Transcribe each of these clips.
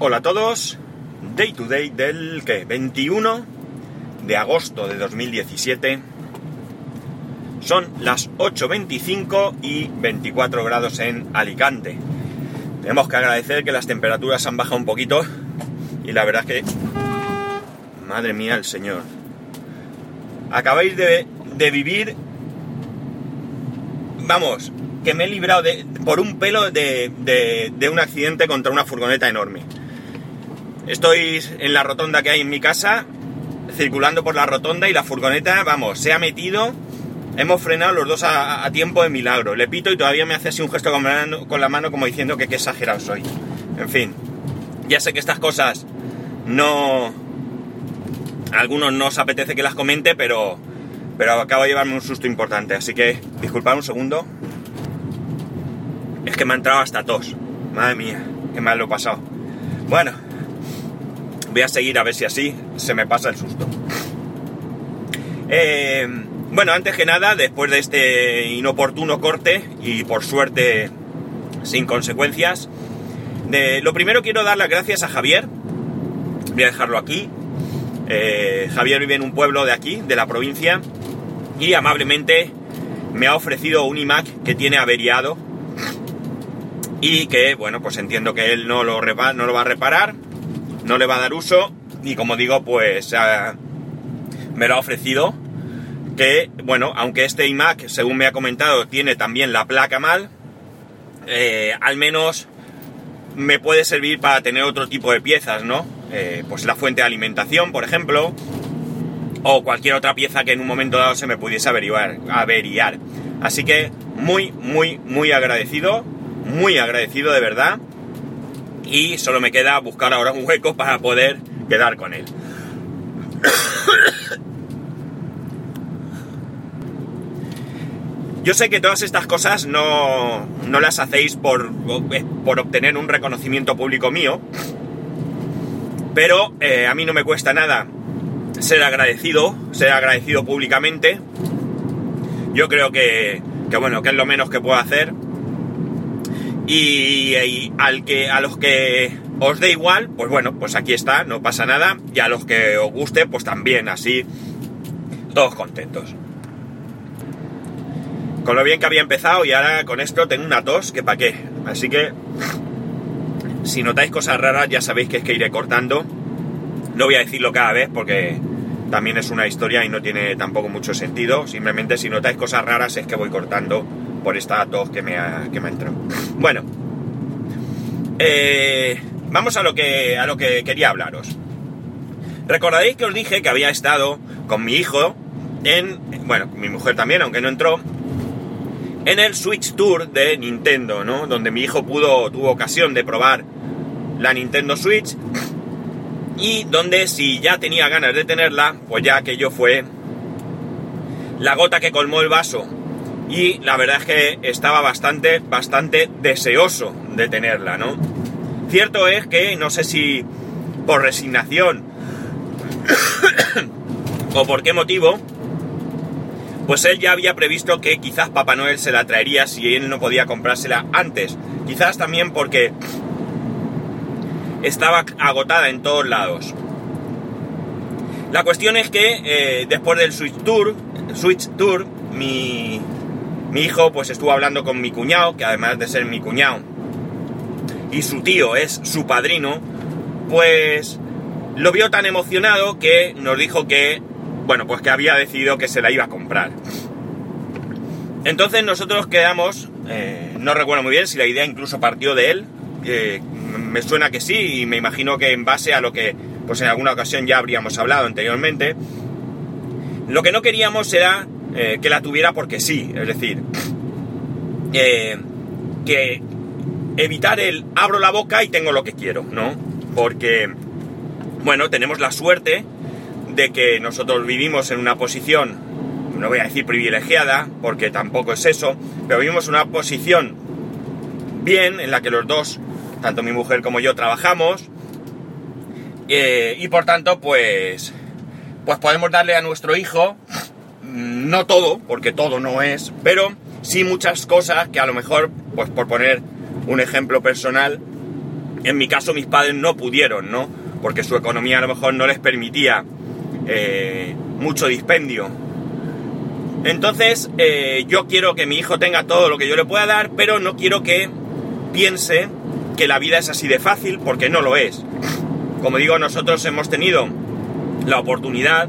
Hola a todos, Day to Day del que 21 de agosto de 2017. Son las 8.25 y 24 grados en Alicante. Tenemos que agradecer que las temperaturas han bajado un poquito y la verdad es que... Madre mía el Señor. Acabáis de, de vivir... Vamos, que me he librado de, por un pelo de, de, de, un accidente contra una furgoneta enorme. Estoy en la rotonda que hay en mi casa, circulando por la rotonda y la furgoneta, vamos, se ha metido. Hemos frenado los dos a, tiempo de milagro. Le pito y todavía me hace así un gesto con, con la mano como diciendo que qué exagerado soy. En fin, ya sé que estas cosas no... Algunos no os apetece que las comente, pero, pero acabo de llevarme un susto importante. Así que disculpad un segundo. Es que me ha entrado hasta tos. Madre mía, qué mal lo he pasado. Bueno, voy a seguir a ver si así se me pasa el susto. Eh, bueno, antes que nada, después de este inoportuno corte y por suerte sin consecuencias, lo primero quiero dar las gracias a Javier. Voy a dejarlo aquí. Eh, Javier vive en un pueblo de aquí, de la provincia, y amablemente me ha ofrecido un iMac que tiene averiado y que, bueno, pues entiendo que él no lo, no lo va a reparar, no le va a dar uso y como digo, pues me lo ha ofrecido que, bueno, aunque este iMac, según me ha comentado, tiene también la placa mal, eh, al menos me puede servir para tener otro tipo de piezas, ¿no? Eh, pues la fuente de alimentación, por ejemplo, o cualquier otra pieza que en un momento dado se me pudiese averiar. averiar. Así que muy, muy, muy agradecido, muy agradecido de verdad. Y solo me queda buscar ahora un hueco para poder quedar con él. Yo sé que todas estas cosas no, no las hacéis por, por, obtener un reconocimiento público mío, pero eh, a mí no me cuesta nada ser agradecido, ser agradecido públicamente. Yo creo que, que bueno, que es lo menos que puedo hacer. Y, al que, a los que os dé igual, pues bueno, pues aquí está, no pasa nada. Y a los que os guste, pues también, así, todos contentos. Con lo bien que había empezado y ahora con esto tengo una tos que pa' qué. Así que, si notáis cosas raras, ya sabéis que es que iré cortando. No voy a decirlo cada vez porque también es una historia y no tiene tampoco mucho sentido. Simplemente si notáis cosas raras es que voy cortando por esta tos que me ha, que me ha entrado. Bueno, eh, vamos a lo, que, a lo que quería hablaros. Recordaréis que os dije que había estado con mi hijo en, bueno, mi mujer también, aunque no entró, en el Switch Tour de Nintendo, ¿no? Donde mi hijo pudo, tuvo ocasión de probar la Nintendo Switch y donde si ya tenía ganas de tenerla, pues ya aquello fue la gota que colmó el vaso. Y la verdad es que estaba bastante, bastante deseoso de tenerla, ¿no? Cierto es que no sé si por resignación o por qué motivo, pues él ya había previsto que quizás Papá Noel se la traería si él no podía comprársela antes. Quizás también porque estaba agotada en todos lados. La cuestión es que eh, después del Switch Tour, Switch Tour, mi, mi hijo pues estuvo hablando con mi cuñado, que además de ser mi cuñado y su tío es su padrino, pues lo vio tan emocionado que nos dijo que bueno, pues que había decidido que se la iba a comprar. Entonces nosotros quedamos, eh, no recuerdo muy bien si la idea incluso partió de él, me suena que sí y me imagino que en base a lo que pues en alguna ocasión ya habríamos hablado anteriormente, lo que no queríamos era eh, que la tuviera porque sí, es decir, que evitar el abro la boca y tengo lo que quiero, ¿no? Porque, bueno, tenemos la suerte de que nosotros vivimos en una posición, no voy a decir privilegiada, porque tampoco es eso, pero vivimos en una posición bien en la que los dos, tanto mi mujer como yo, trabajamos eh, y por tanto, pues, pues podemos darle a nuestro hijo, no todo, porque todo no es, pero sí muchas cosas que a lo mejor, pues por poner un ejemplo personal, En mi caso mis padres no pudieron, ¿no? Porque su economía a lo mejor no les permitía eh, mucho dispendio. Entonces eh, yo quiero que mi hijo tenga todo lo que yo le pueda dar, pero no quiero que piense que la vida es así de fácil, porque no lo es. Como digo, nosotros hemos tenido la oportunidad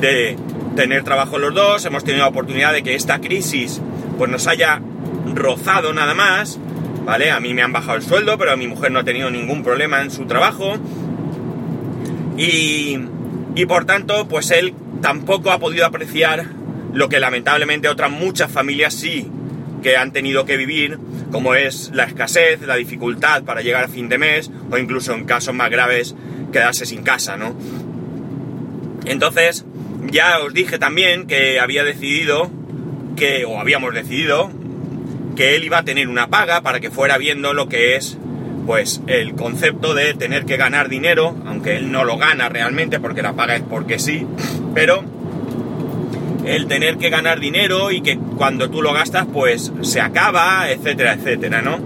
de tener trabajo los dos, hemos tenido la oportunidad de que esta crisis pues nos haya rozado nada más, ¿vale? A mí me han bajado el sueldo, pero mi mujer no ha tenido ningún problema en su trabajo. Y, y por tanto, pues él tampoco ha podido apreciar lo que lamentablemente otras muchas familias sí que han tenido que vivir, como es la escasez, la dificultad para llegar a fin de mes, o incluso en casos más graves, quedarse sin casa, ¿no? Entonces, ya os dije también que había decidido que, o habíamos decidido, que él iba a tener una paga para que fuera viendo lo que es, pues, el concepto de tener que ganar dinero, aunque él no lo gana realmente porque la paga es porque sí, pero el tener que ganar dinero y que cuando tú lo gastas, pues se acaba, etcétera, etcétera, ¿no?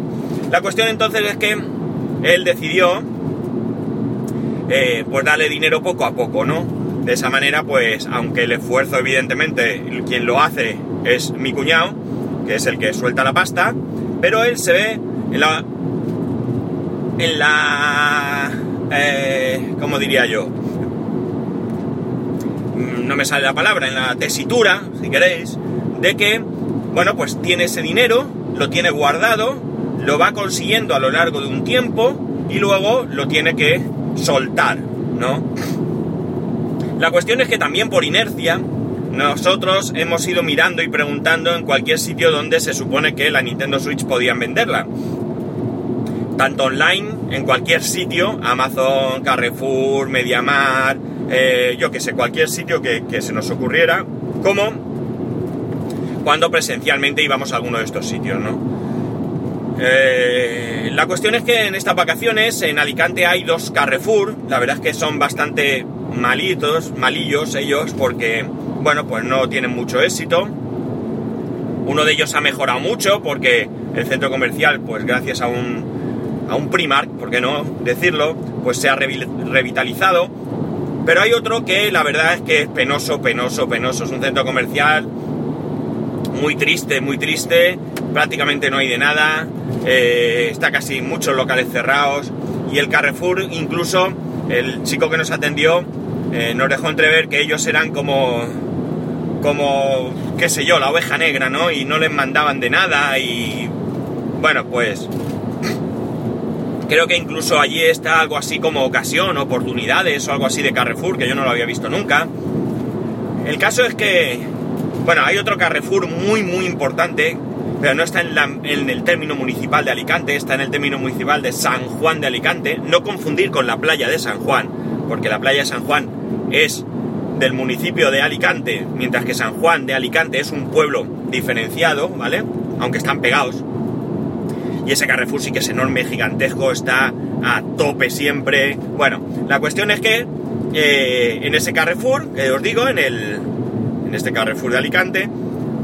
La cuestión entonces es que él decidió, eh, pues darle dinero poco a poco, ¿no? De esa manera, pues, aunque el esfuerzo, evidentemente, quien lo hace es mi cuñado, que es el que suelta la pasta, pero él se ve en la. en la. Eh, ¿cómo diría yo? Mm, no me sale la palabra, en la tesitura, si queréis, de que, bueno, pues tiene ese dinero, lo tiene guardado, lo va consiguiendo a lo largo de un tiempo y luego lo tiene que soltar, ¿no? La cuestión es que también por inercia nosotros hemos ido mirando y preguntando en cualquier sitio donde se supone que la Nintendo Switch podían venderla. Tanto online, en cualquier sitio, Amazon, Carrefour, Mediamar, eh, yo que sé, cualquier sitio que, se nos ocurriera, como cuando presencialmente íbamos a alguno de estos sitios, ¿no? Eh, la cuestión es que en estas vacaciones en Alicante hay dos Carrefour, la verdad es que son bastante malitos, malillos ellos, porque, bueno, pues no tienen mucho éxito. Uno de ellos ha mejorado mucho porque el centro comercial, pues gracias a un, a un Primark, ¿por qué no decirlo? Pues se ha revitalizado. Pero hay otro que la verdad es que es penoso, penoso, penoso. Es un centro comercial muy triste, muy triste. Prácticamente no hay de nada. Eh, está casi muchos locales cerrados. Y el Carrefour, incluso el chico que nos atendió, eh, nos dejó entrever que ellos eran como, como, qué sé yo, la oveja negra, ¿no? Y no les mandaban de nada y, bueno, pues creo que incluso allí está algo así como ocasión, oportunidades o algo así de Carrefour, que yo no lo había visto nunca. El caso es que, bueno, hay otro Carrefour muy, muy importante, pero no está en, en, el término municipal de Alicante, está en el término municipal de San Juan de Alicante, no confundir con la playa de San Juan, porque la playa de San Juan es del municipio de Alicante, mientras que San Juan de Alicante es un pueblo diferenciado, ¿vale? Aunque están pegados. Y ese Carrefour sí que es enorme, gigantesco, está a tope siempre. Bueno, la cuestión es que eh, en ese Carrefour, que os digo, en el. En este Carrefour de Alicante,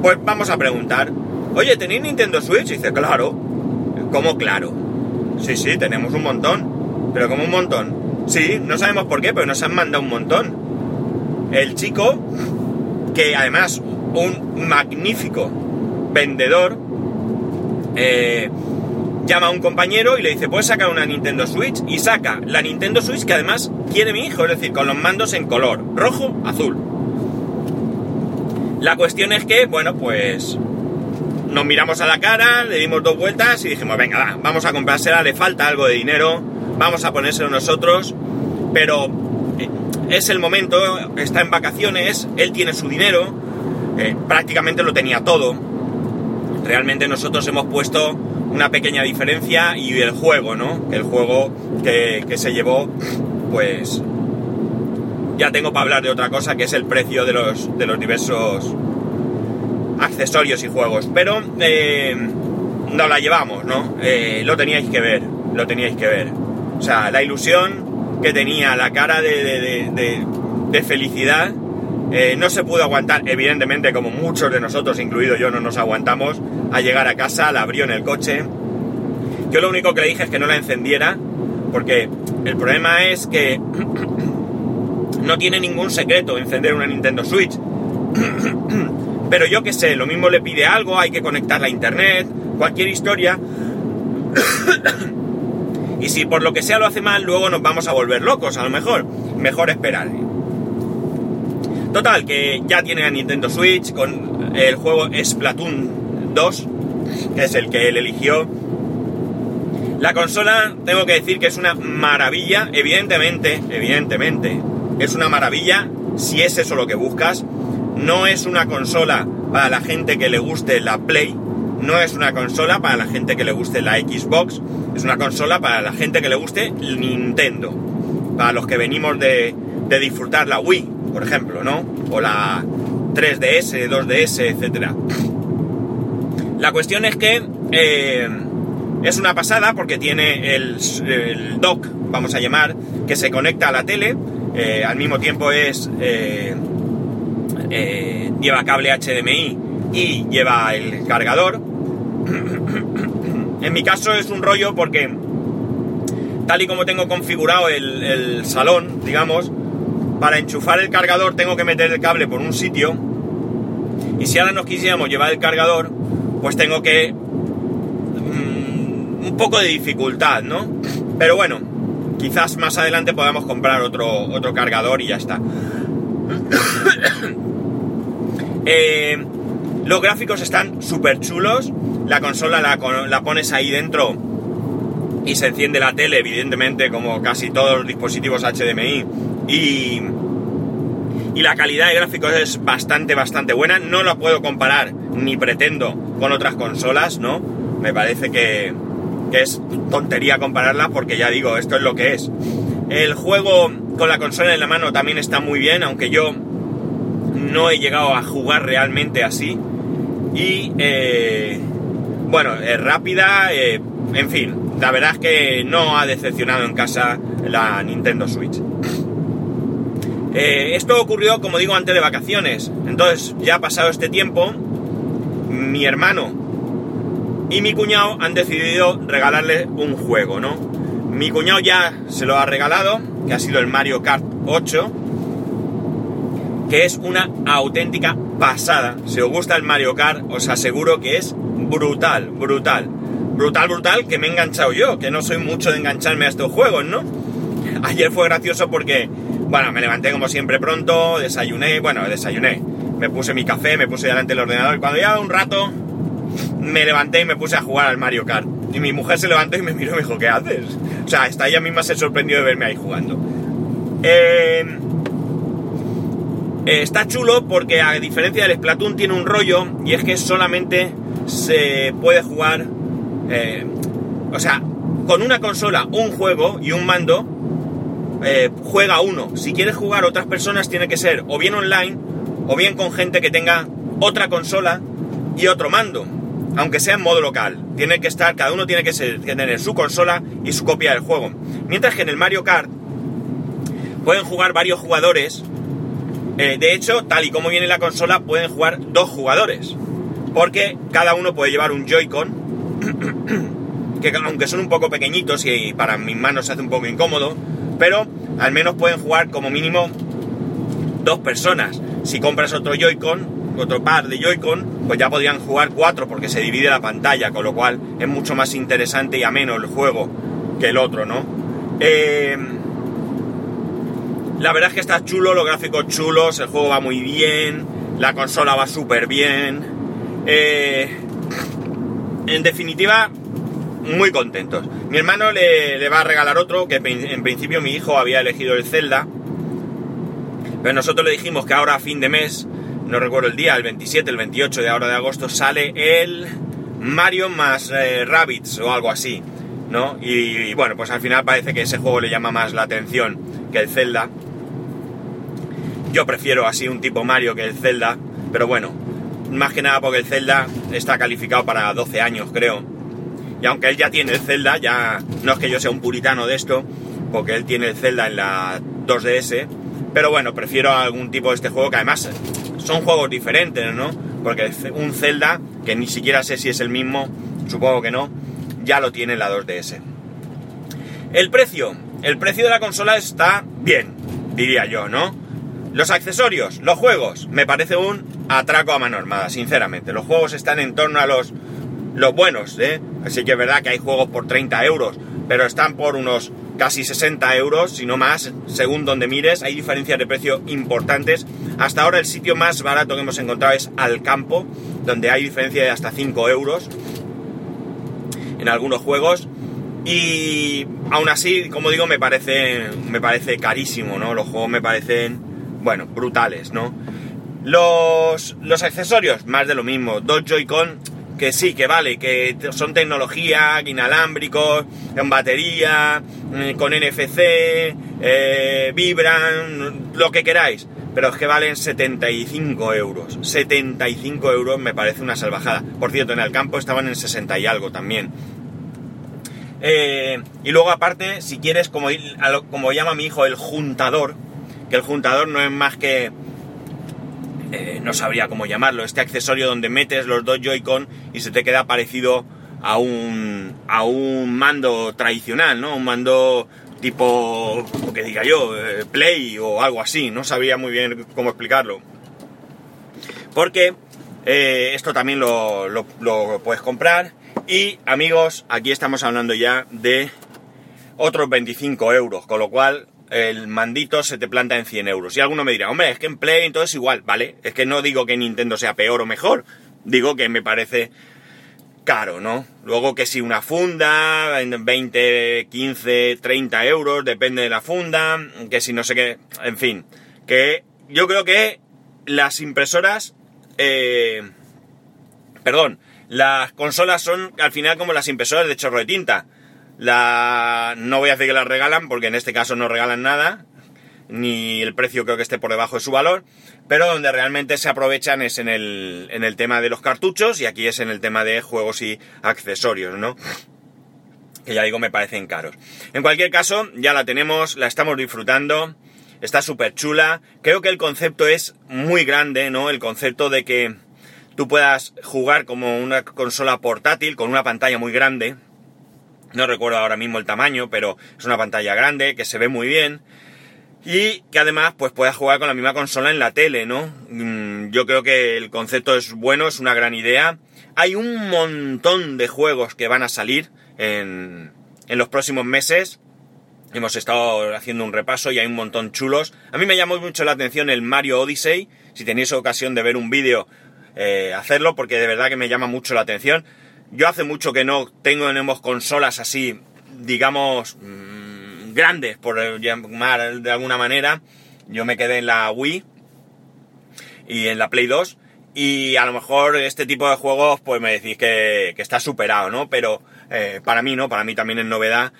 pues vamos a preguntar. Oye, ¿tenéis Nintendo Switch? Dice, claro. ¿Cómo claro? Sí, sí, tenemos un montón. Pero como un montón. Sí, no sabemos por qué, pero nos han mandado un montón. El chico, que además un magnífico vendedor, eh, llama a un compañero y le dice, ¿puedes sacar una Nintendo Switch? Y saca la Nintendo Switch que además quiere mi hijo, es decir, con los mandos en color, rojo, azul. La cuestión es que, bueno, pues nos miramos a la cara, le dimos dos vueltas y dijimos, venga, vamos a comprársela, le falta algo de dinero, vamos a ponérselo nosotros, pero eh, es el momento, está en vacaciones, él tiene su dinero, eh, prácticamente lo tenía todo. Realmente nosotros hemos puesto una pequeña diferencia y el juego, ¿no? El juego que, que se llevó, pues ya tengo para hablar de otra cosa que es el precio de los, de los diversos accesorios y juegos. Pero eh, no la llevamos, ¿no? lo teníais que ver, lo teníais que ver. O sea, la ilusión que tenía, la cara de, felicidad, eh, no se pudo aguantar, evidentemente, como muchos de nosotros, incluido yo, no nos aguantamos, a llegar a casa, la abrió en el coche. Yo lo único que le dije es que no la encendiera, Porque el problema es que no tiene ningún secreto encender una Nintendo Switch. Pero yo qué sé, lo mismo le pide algo, hay que conectarla a internet, cualquier historia. y si por lo que sea lo hace mal, luego nos vamos a volver locos, a lo mejor. Mejor esperar. Total, que ya tiene a Nintendo Switch con el juego Splatoon 2, que es el que él eligió. La consola, tengo que decir que es una maravilla, evidentemente, evidentemente, es una maravilla si es eso lo que buscas. No es una consola para la gente que le guste la Play, no es una consola para la gente que le guste la Xbox, es una consola para la gente que le guste Nintendo, para los que venimos de, de disfrutar la Wii, por ejemplo, ¿no? O la 3DS, 2DS, etc. La cuestión es que eh, es una pasada porque tiene el, dock, vamos a llamar, que se conecta a la tele, eh, al mismo tiempo es eh, lleva cable HDMI y lleva el cargador. En mi caso es un rollo porque tal y como tengo configurado el salón, digamos, para enchufar el cargador tengo que meter el cable por un sitio. Y si ahora nos quisiéramos llevar el cargador, pues tengo que... Mm, un poco de dificultad, ¿no? Pero bueno, quizás más adelante podamos comprar otro, otro cargador y ya está. Eh, los gráficos están súper chulos. La consola la, pones ahí dentro y se enciende la tele, evidentemente, como casi todos los dispositivos HDMI y, y la calidad de gráficos es bastante, bastante buena. No la puedo comparar ni pretendo con otras consolas, ¿no? Me parece que, es tontería compararla porque ya digo, esto es lo que es. El juego con la consola en la mano también está muy bien, aunque yo no he llegado a jugar realmente así. Y eh, bueno, es rápida, eh, en fin, la verdad es que no ha decepcionado en casa la Nintendo Switch. Eh, esto ocurrió, como digo, antes de vacaciones. Entonces, ya ha pasado este tiempo, mi hermano y mi cuñado han decidido regalarle un juego, ¿no? Mi cuñado ya se lo ha regalado, que ha sido el Mario Kart 8, que es una auténtica pasada. Si os gusta el Mario Kart, os aseguro que es brutal, brutal. Brutal, brutal, que me he enganchado yo, que no soy mucho de engancharme a estos juegos, ¿no? Ayer fue gracioso porque bueno, me levanté como siempre pronto, desayuné, bueno, desayuné. Me puse mi café, me puse delante del ordenador y cuando ya un rato me levanté y me puse a jugar al Mario Kart. Y mi mujer se levantó y me miró y me dijo, ¿qué haces? O sea, hasta ella misma se sorprendió de verme ahí jugando. Eh, eh, está chulo porque a diferencia del Splatoon tiene un rollo y es que solamente se puede jugar, eh, o sea, con una consola, un juego y un mando eh, juega uno. Si quieres jugar otras personas tiene que ser o bien online o bien con gente que tenga otra consola y otro mando, aunque sea en modo local. Tiene que estar, cada uno tiene que, tener su consola y su copia del juego. Mientras que en el Mario Kart pueden jugar varios jugadores. Eh, de hecho, tal y como viene la consola, pueden jugar dos jugadores. Porque cada uno puede llevar un Joy-Con. que aunque son un poco pequeñitos y para mis manos se hace un poco incómodo, pero al menos pueden jugar como mínimo dos personas. Si compras otro Joy-Con, otro par de Joy-Con, pues ya podrían jugar cuatro porque se divide la pantalla, con lo cual es mucho más interesante y ameno el juego que el otro, ¿no? Eh, la verdad es que está chulo, los gráficos chulos, el juego va muy bien, la consola va súper bien. Eh, en definitiva, muy contentos. Mi hermano le, va a regalar otro, que en principio mi hijo había elegido el Zelda, pero nosotros le dijimos que ahora a fin de mes, no recuerdo el día, el 27, el 28 de ahora de agosto, sale el Mario más eh, Rabbits o algo así, ¿no? Y, bueno, pues al final parece que ese juego le llama más la atención que el Zelda. Yo prefiero así un tipo Mario que el Zelda, pero bueno, más que nada porque el Zelda está calificado para 12 años, creo y aunque él ya tiene el Zelda, ya no es que yo sea un puritano de esto, porque él tiene el Zelda en la 2DS, pero bueno, prefiero algún tipo de este juego que además son juegos diferentes, ¿no? Porque un Zelda, que ni siquiera sé si es el mismo, supongo que no, ya lo tiene en la 2DS. El precio. El precio de la consola está bien, diría yo, ¿no? Los accesorios, los juegos, me parece un atraco a mano armada, sinceramente. Los juegos están en torno a los, los buenos, ¿eh? Así que es verdad que hay juegos por 30 euros, pero están por unos casi 60 euros, si no más, según donde mires. Hay diferencias de precio importantes. Hasta ahora el sitio más barato que hemos encontrado es Alcampo, donde hay diferencia de hasta 5 euros en algunos juegos. Y aún así, como digo, me parece, me parece carísimo, ¿no? Los juegos me parecen, bueno, brutales, ¿no? Los, los accesorios, más de lo mismo. Dos Joy-Con, que sí, que vale, que son tecnología, inalámbricos, en batería, mm, con NFC, eh, vibran, lo que queráis. Pero es que valen 75 euros. 75 euros me parece una salvajada. Por cierto, en el campo estaban en 60 y algo también. Eh, y luego aparte, si quieres, como, como llama mi hijo, el juntador, que el juntador no es más que... Eh, no sabría cómo llamarlo, este accesorio donde metes los dos Joy-Con y se te queda parecido a un, a un mando tradicional, ¿no? Un mando tipo, que diga yo, eh, Play o algo así, no sabría muy bien cómo explicarlo. Porque esto también lo, lo puedes comprar y amigos, aquí estamos hablando ya de otros 25 euros, con lo cual el mandito se te planta en 100 euros. Y alguno me dirá, hombre, es que en Play todo es igual, ¿vale? Es que no digo que Nintendo sea peor o mejor, digo que me parece caro, ¿no? Luego que si una funda, 20, 15, 30 euros, depende de la funda, que si no sé qué, en fin, que yo creo que las impresoras, eh, perdón, las consolas son al final como las impresoras de chorro de tinta. La... No voy a decir que las regalan, porque en este caso no regalan nada, ni el precio creo que esté por debajo de su valor, pero donde realmente se aprovechan es en el, en el tema de los cartuchos y aquí es en el tema de juegos y accesorios, ¿no? Que ya digo, me parecen caros. En cualquier caso, ya la tenemos, la estamos disfrutando, está súper chula. Creo que el concepto es muy grande, ¿no? El concepto de que tú puedas jugar como una consola portátil con una pantalla muy grande. No recuerdo ahora mismo el tamaño, pero es una pantalla grande que se ve muy bien. Y que además pues puedas jugar con la misma consola en la tele, ¿no? Mm, yo creo que el concepto es bueno, es una gran idea. Hay un montón de juegos que van a salir en, en los próximos meses. Hemos estado haciendo un repaso y hay un montón chulos. A mí me llamó mucho la atención el Mario Odyssey. Si tenéis ocasión de ver un vídeo, eh, hacerlo porque de verdad que me llama mucho la atención. Yo hace mucho que no tengo tenemos consolas así, digamos, mmm, grandes, por llamar de alguna manera. Yo me quedé en la Wii y en la Play 2. Y a lo mejor este tipo de juegos, pues me decís que, que está superado, ¿no? Pero eh, para mí no, para mí también es novedad.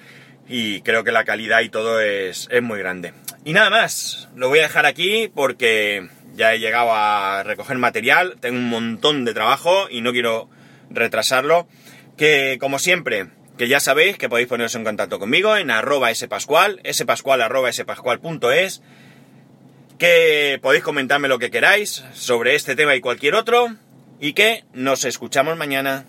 Y creo que la calidad y todo es, es muy grande. Y nada más, lo voy a dejar aquí porque ya he llegado a recoger material, tengo un montón de trabajo y no quiero retrasarlo. Que como siempre, que ya sabéis que podéis poneros en contacto conmigo en arroba spascual, spascual arroba spascual.es, que podéis comentarme lo que queráis sobre este tema y cualquier otro, y que nos escuchamos mañana.